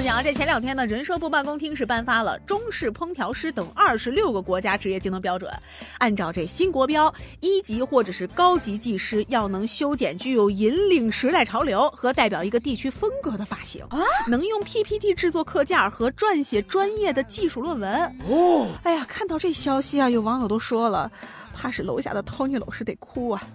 那讲啊，这前两天呢，人社部办公厅是颁发了中式烹调师等二十六个国家职业技能标准。按照这新国标，一级或者是高级技师要能修剪具有引领时代潮流和代表一个地区风格的发型，能用 PPT 制作课件和撰写专业的技术论文。哦，哎呀，看到这消息啊，有网友都说了，怕是楼下的 Tony 老师得哭啊。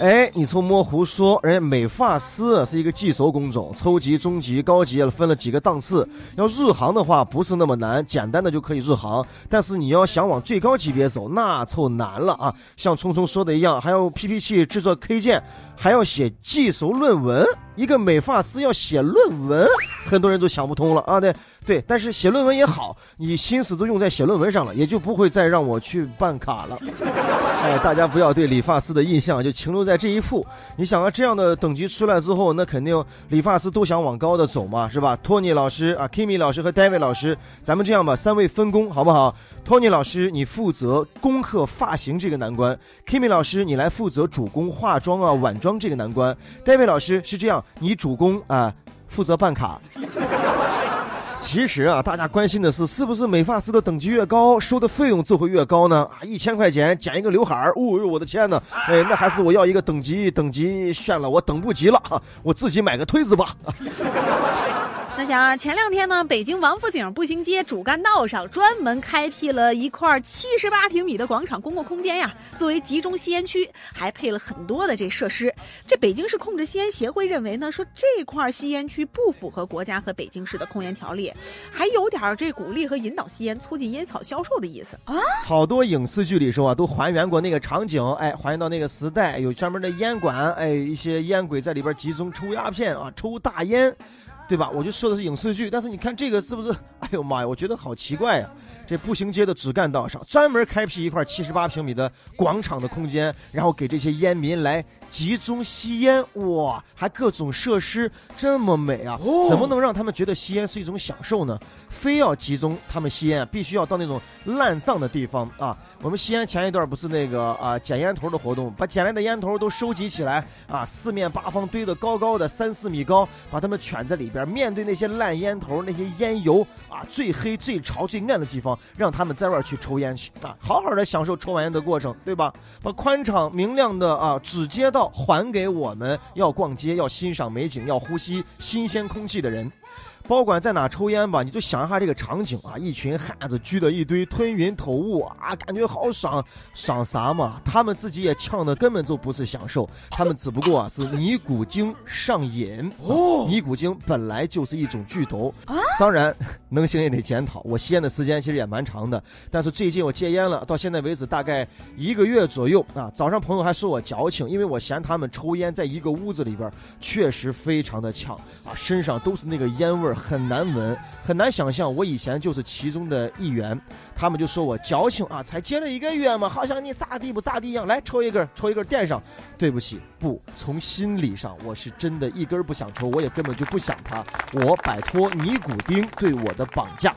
哎，你从模胡说，人家美发师是一个技术工种，初级、中级、高级分了几个档次。要入行的话不是那么难，简单的就可以入行。但是你要想往最高级别走，那凑难了啊！像聪聪说的一样，还要 PPT 制作 K 键，还要写技术论文。一个美发师要写论文，很多人都想不通了啊！对对，但是写论文也好，你心思都用在写论文上了，也就不会再让我去办卡了。哎，大家不要对理发师的印象就停留在这一步。你想啊，这样的等级出来之后，那肯定理发师都想往高的走嘛，是吧？托尼老师啊，Kimi 老师和 David 老师，咱们这样吧，三位分工好不好？托尼老师，你负责攻克发型这个难关；Kimi 老师，你来负责主攻化妆啊、晚妆这个难关；David 老师是这样。你主攻啊，负责办卡。其实啊，大家关心的是，是不是美发师的等级越高，收的费用就会越高呢？啊，一千块钱剪一个刘海儿，哦呦，我的天哪！哎，那还是我要一个等级，等级炫了，我等不及了，我自己买个推子吧。那想前两天呢，北京王府井步行街主干道上专门开辟了一块七十八平米的广场公共空间呀，作为集中吸烟区，还配了很多的这设施。这北京市控制吸烟协会认为呢，说这块吸烟区不符合国家和北京市的控烟条例，还有点这鼓励和引导吸烟、促进烟草销售的意思啊。好多影视剧里说啊，都还原过那个场景，哎，还原到那个时代，有专门的烟馆，哎，一些烟鬼在里边集中抽鸦片啊，抽大烟。对吧？我就说的是影视剧，但是你看这个是不是？哎呦妈呀，我觉得好奇怪呀！这步行街的主干道上专门开辟一块七十八平米的广场的空间，然后给这些烟民来集中吸烟，哇，还各种设施这么美啊！怎么能让他们觉得吸烟是一种享受呢？非要集中他们吸烟，必须要到那种烂葬的地方啊！我们西安前一段不是那个啊捡烟头的活动，把捡来的烟头都收集起来啊，四面八方堆得高高的，三四米高，把他们圈在里边，面对那些烂烟头、那些烟油啊，最黑、最潮、最暗的地方。让他们在外去抽烟去啊，好好的享受抽完烟的过程，对吧？把宽敞明亮的啊主街道还给我们要逛街、要欣赏美景、要呼吸新鲜空气的人。保管在哪抽烟吧，你就想一下这个场景啊，一群汉子聚的一堆，吞云吐雾啊，感觉好爽，爽啥嘛？他们自己也呛的根本就不是享受，他们只不过啊是尼古丁上瘾。哦，尼古丁本来就是一种剧毒啊。当然，能行也得检讨。我吸烟的时间其实也蛮长的，但是最近我戒烟了，到现在为止大概一个月左右啊。早上朋友还说我矫情，因为我嫌他们抽烟在一个屋子里边，确实非常的呛啊，身上都是那个烟味儿。很难闻，很难想象我以前就是其中的一员。他们就说我矫情啊，才接了一个月嘛，好像你咋地不咋地一样。来抽一根，抽一根垫上。对不起，不，从心理上我是真的一根不想抽，我也根本就不想他。我摆脱尼古丁对我的绑架。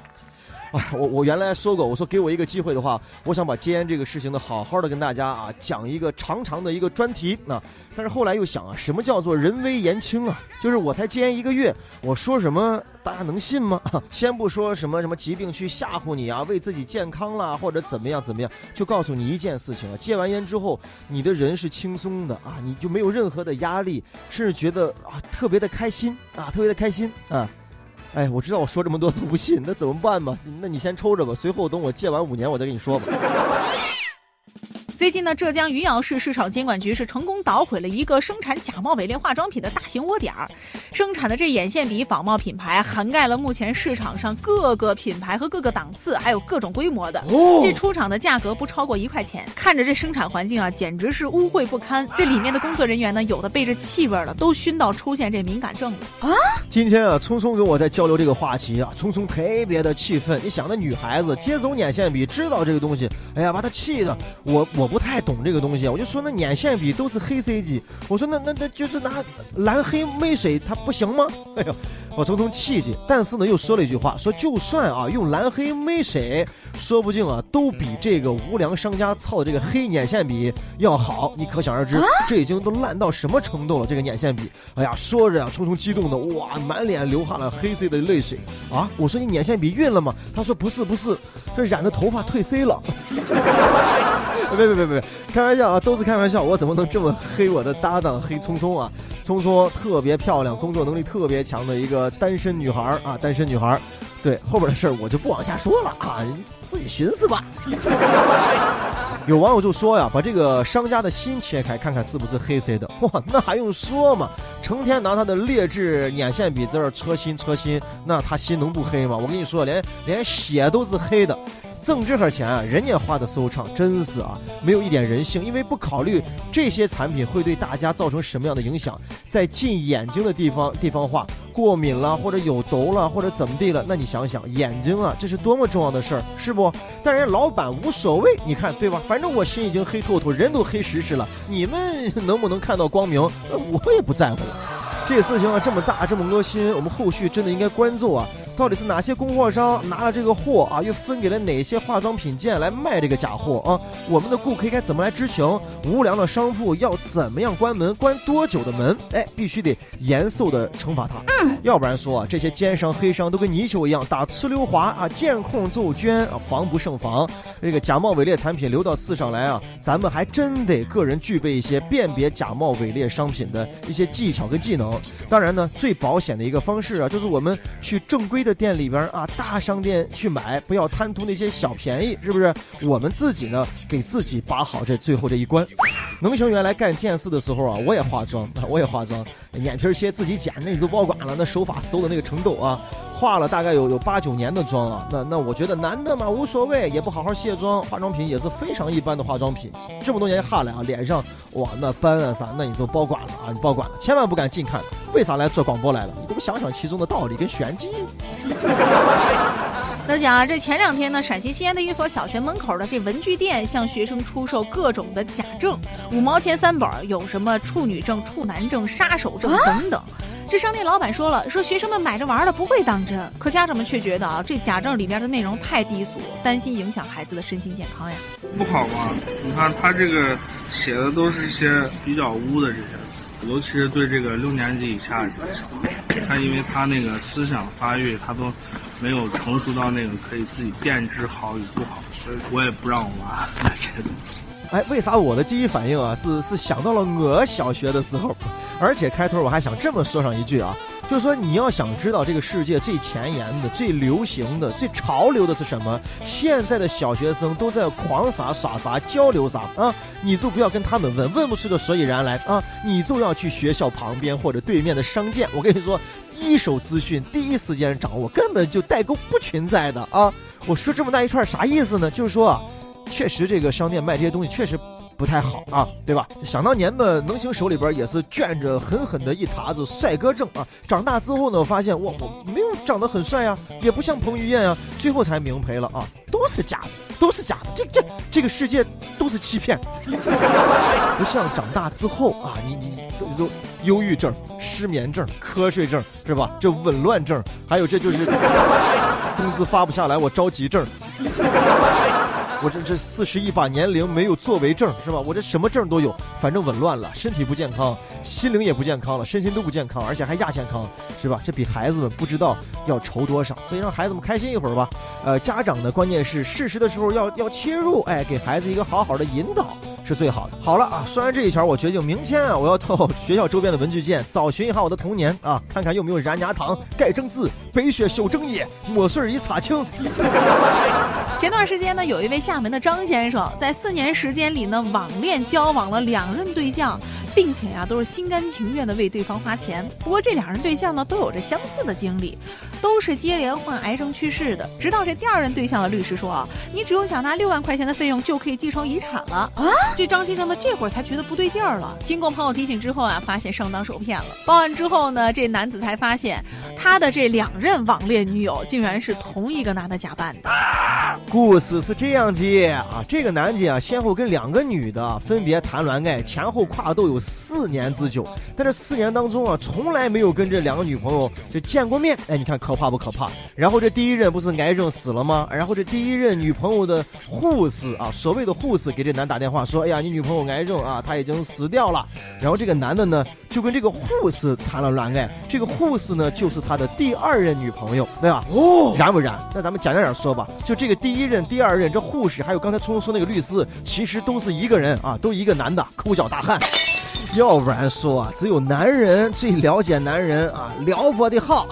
哎，我我原来说过，我说给我一个机会的话，我想把戒烟这个事情呢，好好的跟大家啊讲一个长长的一个专题啊。但是后来又想啊，什么叫做人微言轻啊？就是我才戒烟一个月，我说什么大家能信吗？先不说什么什么疾病去吓唬你啊，为自己健康啦或者怎么样怎么样，就告诉你一件事情啊，戒完烟之后，你的人是轻松的啊，你就没有任何的压力，甚至觉得啊特别的开心啊，特别的开心啊。哎，我知道我说这么多都不信，那怎么办嘛？那你先抽着吧，随后等我戒完五年，我再跟你说吧。最近呢，浙江余姚市市场监管局是成功捣毁了一个生产假冒伪劣化妆品的大型窝点儿，生产的这眼线笔仿冒品牌涵盖了目前市场上各个品牌和各个档次，还有各种规模的。这出厂的价格不超过一块钱，看着这生产环境啊，简直是污秽不堪。这里面的工作人员呢，有的被这气味了，都熏到出现这敏感症了啊！今天啊，聪聪跟我在交流这个话题啊，聪聪特别的气愤。你想，那女孩子接走眼线笔，知道这个东西，哎呀，把她气的，我我。不太懂这个东西，我就说那眼线笔都是黑 C G，我说那那那就是拿蓝黑墨水它不行吗？哎呦，我匆匆气气，但是呢又说了一句话，说就算啊用蓝黑没谁，说不定啊都比这个无良商家操的这个黑眼线笔要好，你可想而知，这已经都烂到什么程度了？这个眼线笔，哎呀，说着呀，匆匆激动的哇，满脸流下了黑色的泪水啊！我说你眼线笔晕了吗？他说不是不是，这染的头发褪色了。别别别别，开玩笑啊，都是开玩笑。我怎么能这么黑我的搭档黑聪聪啊？聪聪特别漂亮，工作能力特别强的一个单身女孩啊，单身女孩。对后边的事儿我就不往下说了啊，自己寻思吧。有网友就说呀，把这个商家的心切开，看看是不是黑色的。哇，那还用说吗？成天拿他的劣质眼线笔在这儿车心车心，那他心能不黑吗？我跟你说，连连血都是黑的。挣这份钱啊，人家花的收畅，真是啊，没有一点人性，因为不考虑这些产品会对大家造成什么样的影响，在进眼睛的地方地方画过敏了，或者有痘了，或者怎么地了，那你想想，眼睛啊，这是多么重要的事儿，是不？但人家老板无所谓，你看对吧？反正我心已经黑透透，人都黑实实了，你们能不能看到光明，我也不在乎。这事情啊这么大，这么恶心，我们后续真的应该关注啊。到底是哪些供货商拿了这个货啊，又分给了哪些化妆品店来卖这个假货啊？我们的顾客该怎么来知情？无良的商铺要怎么样关门？关多久的门？哎，必须得严肃的惩罚他，嗯要不然说啊，这些奸商黑商都跟泥鳅一样打呲溜滑啊，见空就捐啊，防不胜防。这个假冒伪劣产品流到市上来啊，咱们还真得个人具备一些辨别假冒伪劣商品的一些技巧跟技能。当然呢，最保险的一个方式啊，就是我们去正规。的店里边啊，大商店去买，不要贪图那些小便宜，是不是？我们自己呢，给自己把好这最后这一关。能行原来干剑四的时候啊，我也化妆，我也化妆，眼皮儿切自己剪，那就保管了，那手法搜的那个程度啊。化了大概有有八九年的妆了，那那我觉得男的嘛无所谓，也不好好卸妆，化妆品也是非常一般的化妆品。这么多年下来啊，脸上哇那斑啊啥，那你就包管了啊，你包管了，千万不敢近看。为啥来做广播来了？你给我想想其中的道理跟玄机。那讲啊，这前两天呢，陕西西安的一所小学门口的这文具店向学生出售各种的假证，五毛钱三本，有什么处女证、处男证、杀手证等等。这商店老板说了，说学生们买着玩的，不会当真。可家长们却觉得啊，这假证里面的内容太低俗，担心影响孩子的身心健康呀。不好吗？你看他这个写的都是些比较污的这些词，尤其是对这个六年级以下这个小孩，他因为他那个思想发育，他都没有成熟到那个可以自己辨知好与不好，所以我也不让我娃买这些东西。哎，为啥我的第一反应啊是是想到了我小学的时候，而且开头我还想这么说上一句啊，就是说你要想知道这个世界最前沿的、最流行的、最潮流的是什么，现在的小学生都在狂啥耍啥交流啥啊，你就不要跟他们问，问不出个所以然来啊，你就要去学校旁边或者对面的商店，我跟你说，一手资讯第一时间掌握，根本就代沟不存在的啊。我说这么大一串啥意思呢？就是说。确实，这个商店卖这些东西确实不太好啊，对吧？想当年嘛，能行手里边也是卷着狠狠的一沓子帅哥证啊。长大之后呢，发现我我没有长得很帅呀，也不像彭于晏啊，最后才明赔了啊，都是假的，都是假的。这这这个世界都是欺骗，不像长大之后啊，你你都都忧郁症、失眠症、瞌睡症是吧？这紊乱症，还有这就是工资发不下来，我着急症。我这这四十一把年龄没有作为证是吧？我这什么证都有，反正紊乱了，身体不健康，心灵也不健康了，身心都不健康，而且还亚健康，是吧？这比孩子们不知道要愁多少，所以让孩子们开心一会儿吧。呃，家长呢，关键是适时的时候要要切入，哎，给孩子一个好好的引导是最好的。好了啊，说完这一圈，我决定明天啊，我要到学校周边的文具店找寻一下我的童年啊，看看有没有燃牙糖、盖正字、白雪修正液、墨水一擦清。前段时间呢，有一位厦门的张先生，在四年时间里呢，网恋交往了两任对象，并且呀，都是心甘情愿的为对方花钱。不过这两人对象呢，都有着相似的经历。都是接连患癌症去世的。直到这第二任对象的律师说啊，你只用缴纳六万块钱的费用就可以继承遗产了啊。这张先生呢，这会儿才觉得不对劲儿了。经过朋友提醒之后啊，发现上当受骗了。报案之后呢，这男子才发现他的这两任网恋女友竟然是同一个男的假扮的。故事是这样的啊，这个男的啊，先后跟两个女的分别谈恋爱，前后跨度有四年之久。在这四年当中啊，从来没有跟这两个女朋友就见过面。哎，你看可怕不可怕？然后这第一任不是癌症死了吗？然后这第一任女朋友的护士啊，所谓的护士给这男打电话说：“哎呀，你女朋友癌症啊，她已经死掉了。”然后这个男的呢，就跟这个护士谈了恋爱。这个护士呢，就是他的第二任女朋友，对吧？哦，燃不燃？那咱们简单点说吧，就这个第一任、第二任，这护士还有刚才聪聪说那个律师，其实都是一个人啊，都一个男的，抠脚大汉。要不然说，只有男人最了解男人啊，撩拨的好。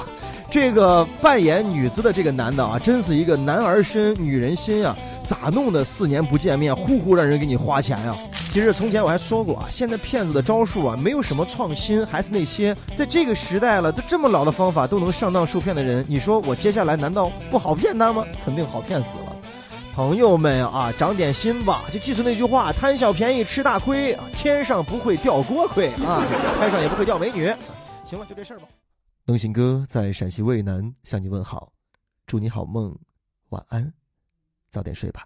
这个扮演女子的这个男的啊，真是一个男儿身女人心啊！咋弄的？四年不见面，呼呼让人给你花钱呀？其实从前我还说过啊，现在骗子的招数啊，没有什么创新，还是那些在这个时代了都这么老的方法都能上当受骗的人。你说我接下来难道不好骗他吗？肯定好骗死了。朋友们啊，长点心吧！就记住那句话：贪小便宜吃大亏啊！天上不会掉锅盔啊，天上也不会掉美女。行了，就这事儿吧。能行哥在陕西渭南向你问好，祝你好梦，晚安，早点睡吧。